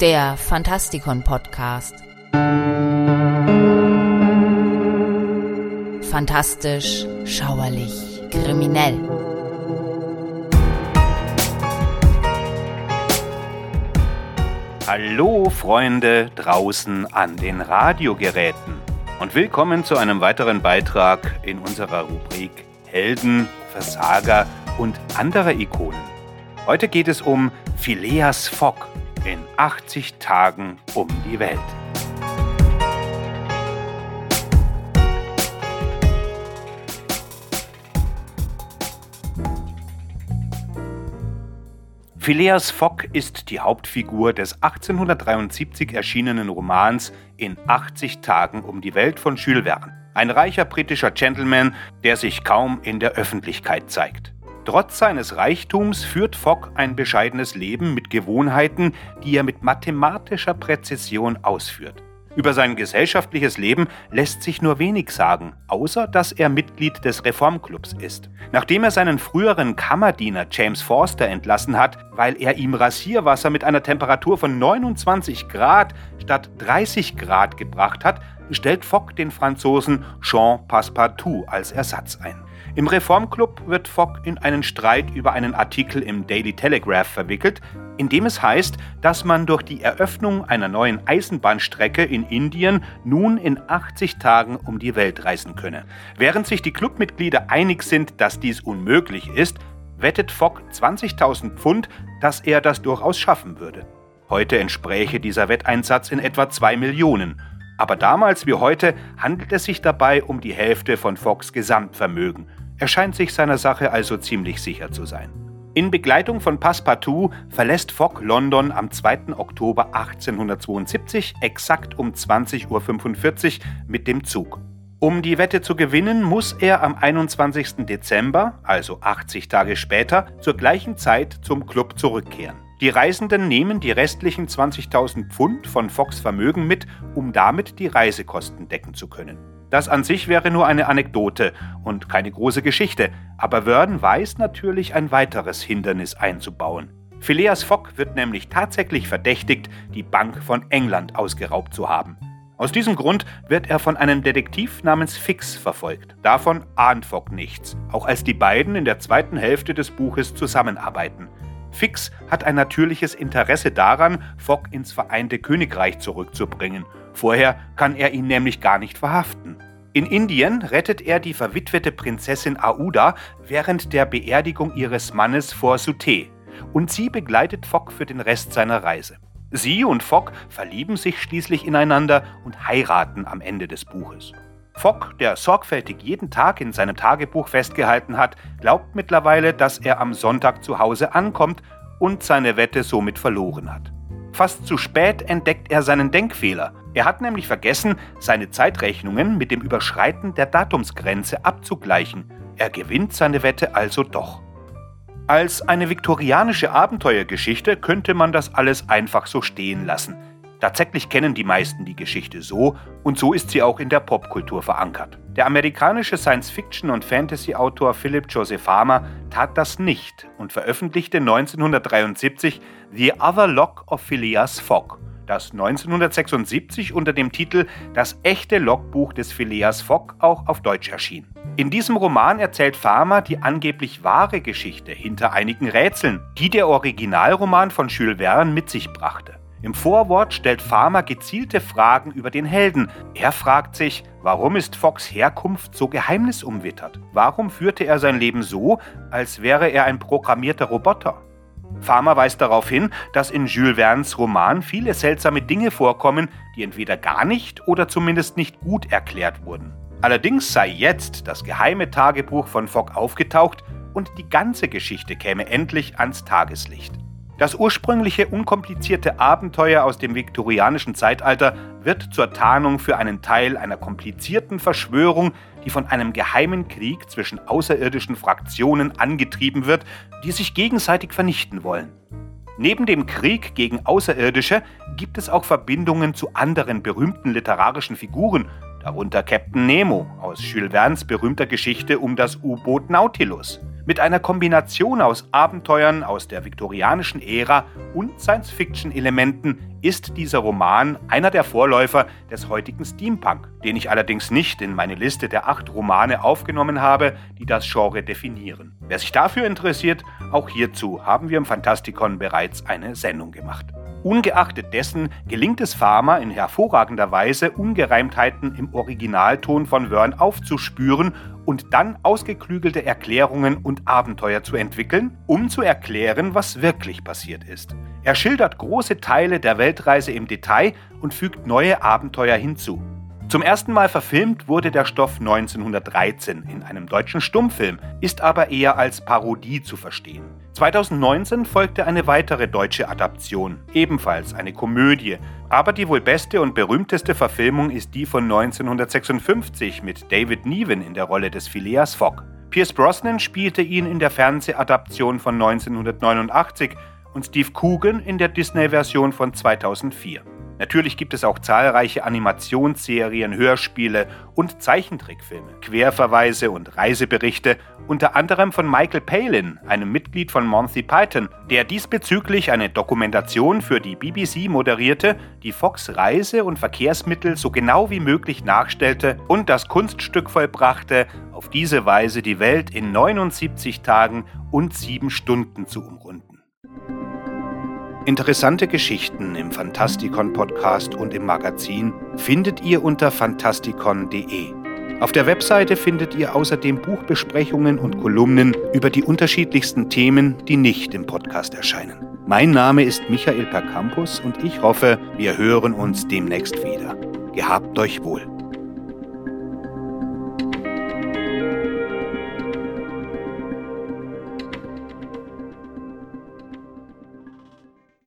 der Fantastikon Podcast. Fantastisch, schauerlich, kriminell. Hallo Freunde draußen an den Radiogeräten und willkommen zu einem weiteren Beitrag in unserer Rubrik Helden, Versager und andere Ikonen. Heute geht es um Phileas Fogg in 80 Tagen um die Welt. Phileas Fogg ist die Hauptfigur des 1873 erschienenen Romans In 80 Tagen um die Welt von Jules Verne. Ein reicher britischer Gentleman, der sich kaum in der Öffentlichkeit zeigt. Trotz seines Reichtums führt Fogg ein bescheidenes Leben mit Gewohnheiten, die er mit mathematischer Präzision ausführt. Über sein gesellschaftliches Leben lässt sich nur wenig sagen, außer dass er Mitglied des Reformclubs ist. Nachdem er seinen früheren Kammerdiener James Forster entlassen hat, weil er ihm Rasierwasser mit einer Temperatur von 29 Grad statt 30 Grad gebracht hat, stellt Fogg den Franzosen Jean Passepartout als Ersatz ein. Im Reformclub wird Fogg in einen Streit über einen Artikel im Daily Telegraph verwickelt, in dem es heißt, dass man durch die Eröffnung einer neuen Eisenbahnstrecke in Indien nun in 80 Tagen um die Welt reisen könne. Während sich die Clubmitglieder einig sind, dass dies unmöglich ist, wettet Fogg 20.000 Pfund, dass er das durchaus schaffen würde. Heute entspräche dieser Wetteinsatz in etwa 2 Millionen. Aber damals wie heute handelt es sich dabei um die Hälfte von Foggs Gesamtvermögen. Er scheint sich seiner Sache also ziemlich sicher zu sein. In Begleitung von Passepartout verlässt Fogg London am 2. Oktober 1872 exakt um 20.45 Uhr mit dem Zug. Um die Wette zu gewinnen, muss er am 21. Dezember, also 80 Tage später, zur gleichen Zeit zum Club zurückkehren. Die Reisenden nehmen die restlichen 20.000 Pfund von Foggs Vermögen mit, um damit die Reisekosten decken zu können. Das an sich wäre nur eine Anekdote und keine große Geschichte, aber Verden weiß natürlich ein weiteres Hindernis einzubauen. Phileas Fogg wird nämlich tatsächlich verdächtigt, die Bank von England ausgeraubt zu haben. Aus diesem Grund wird er von einem Detektiv namens Fix verfolgt. Davon ahnt Fogg nichts, auch als die beiden in der zweiten Hälfte des Buches zusammenarbeiten. Fix hat ein natürliches Interesse daran, Fogg ins Vereinte Königreich zurückzubringen. Vorher kann er ihn nämlich gar nicht verhaften. In Indien rettet er die verwitwete Prinzessin Aouda während der Beerdigung ihres Mannes vor Sute und sie begleitet Fogg für den Rest seiner Reise. Sie und Fogg verlieben sich schließlich ineinander und heiraten am Ende des Buches. Fogg, der sorgfältig jeden Tag in seinem Tagebuch festgehalten hat, glaubt mittlerweile, dass er am Sonntag zu Hause ankommt und seine Wette somit verloren hat. Fast zu spät entdeckt er seinen Denkfehler. Er hat nämlich vergessen, seine Zeitrechnungen mit dem Überschreiten der Datumsgrenze abzugleichen. Er gewinnt seine Wette also doch. Als eine viktorianische Abenteuergeschichte könnte man das alles einfach so stehen lassen. Tatsächlich kennen die meisten die Geschichte so und so ist sie auch in der Popkultur verankert. Der amerikanische Science-Fiction- und Fantasy-Autor Philip Joseph Farmer tat das nicht und veröffentlichte 1973 The Other Log of Phileas Fogg, das 1976 unter dem Titel Das echte Logbuch des Phileas Fogg auch auf Deutsch erschien. In diesem Roman erzählt Farmer die angeblich wahre Geschichte hinter einigen Rätseln, die der Originalroman von Jules Verne mit sich brachte. Im Vorwort stellt Farmer gezielte Fragen über den Helden. Er fragt sich, warum ist Fox Herkunft so geheimnisumwittert? Warum führte er sein Leben so, als wäre er ein programmierter Roboter? Farmer weist darauf hin, dass in Jules Verne's Roman viele seltsame Dinge vorkommen, die entweder gar nicht oder zumindest nicht gut erklärt wurden. Allerdings sei jetzt das geheime Tagebuch von Fogg aufgetaucht und die ganze Geschichte käme endlich ans Tageslicht. Das ursprüngliche unkomplizierte Abenteuer aus dem viktorianischen Zeitalter wird zur Tarnung für einen Teil einer komplizierten Verschwörung, die von einem geheimen Krieg zwischen außerirdischen Fraktionen angetrieben wird, die sich gegenseitig vernichten wollen. Neben dem Krieg gegen Außerirdische gibt es auch Verbindungen zu anderen berühmten literarischen Figuren, darunter Captain Nemo aus Jules Verne's berühmter Geschichte um das U-Boot Nautilus. Mit einer Kombination aus Abenteuern aus der viktorianischen Ära und Science-Fiction-Elementen ist dieser Roman einer der Vorläufer des heutigen Steampunk, den ich allerdings nicht in meine Liste der acht Romane aufgenommen habe, die das Genre definieren. Wer sich dafür interessiert, auch hierzu haben wir im Fantastikon bereits eine Sendung gemacht. Ungeachtet dessen gelingt es Farmer in hervorragender Weise, Ungereimtheiten im Originalton von Vern aufzuspüren und dann ausgeklügelte Erklärungen und Abenteuer zu entwickeln, um zu erklären, was wirklich passiert ist. Er schildert große Teile der Weltreise im Detail und fügt neue Abenteuer hinzu. Zum ersten Mal verfilmt wurde der Stoff 1913 in einem deutschen Stummfilm, ist aber eher als Parodie zu verstehen. 2019 folgte eine weitere deutsche Adaption, ebenfalls eine Komödie, aber die wohl beste und berühmteste Verfilmung ist die von 1956 mit David Niven in der Rolle des Phileas Fogg. Pierce Brosnan spielte ihn in der Fernsehadaption von 1989 und Steve Coogan in der Disney-Version von 2004. Natürlich gibt es auch zahlreiche Animationsserien, Hörspiele und Zeichentrickfilme, Querverweise und Reiseberichte, unter anderem von Michael Palin, einem Mitglied von Monty Python, der diesbezüglich eine Dokumentation für die BBC moderierte, die Fox Reise- und Verkehrsmittel so genau wie möglich nachstellte und das Kunststück vollbrachte, auf diese Weise die Welt in 79 Tagen und 7 Stunden zu umrunden. Interessante Geschichten im Fantastikon Podcast und im Magazin findet ihr unter fantastikon.de. Auf der Webseite findet ihr außerdem Buchbesprechungen und Kolumnen über die unterschiedlichsten Themen, die nicht im Podcast erscheinen. Mein Name ist Michael Percampus und ich hoffe, wir hören uns demnächst wieder. Gehabt euch wohl.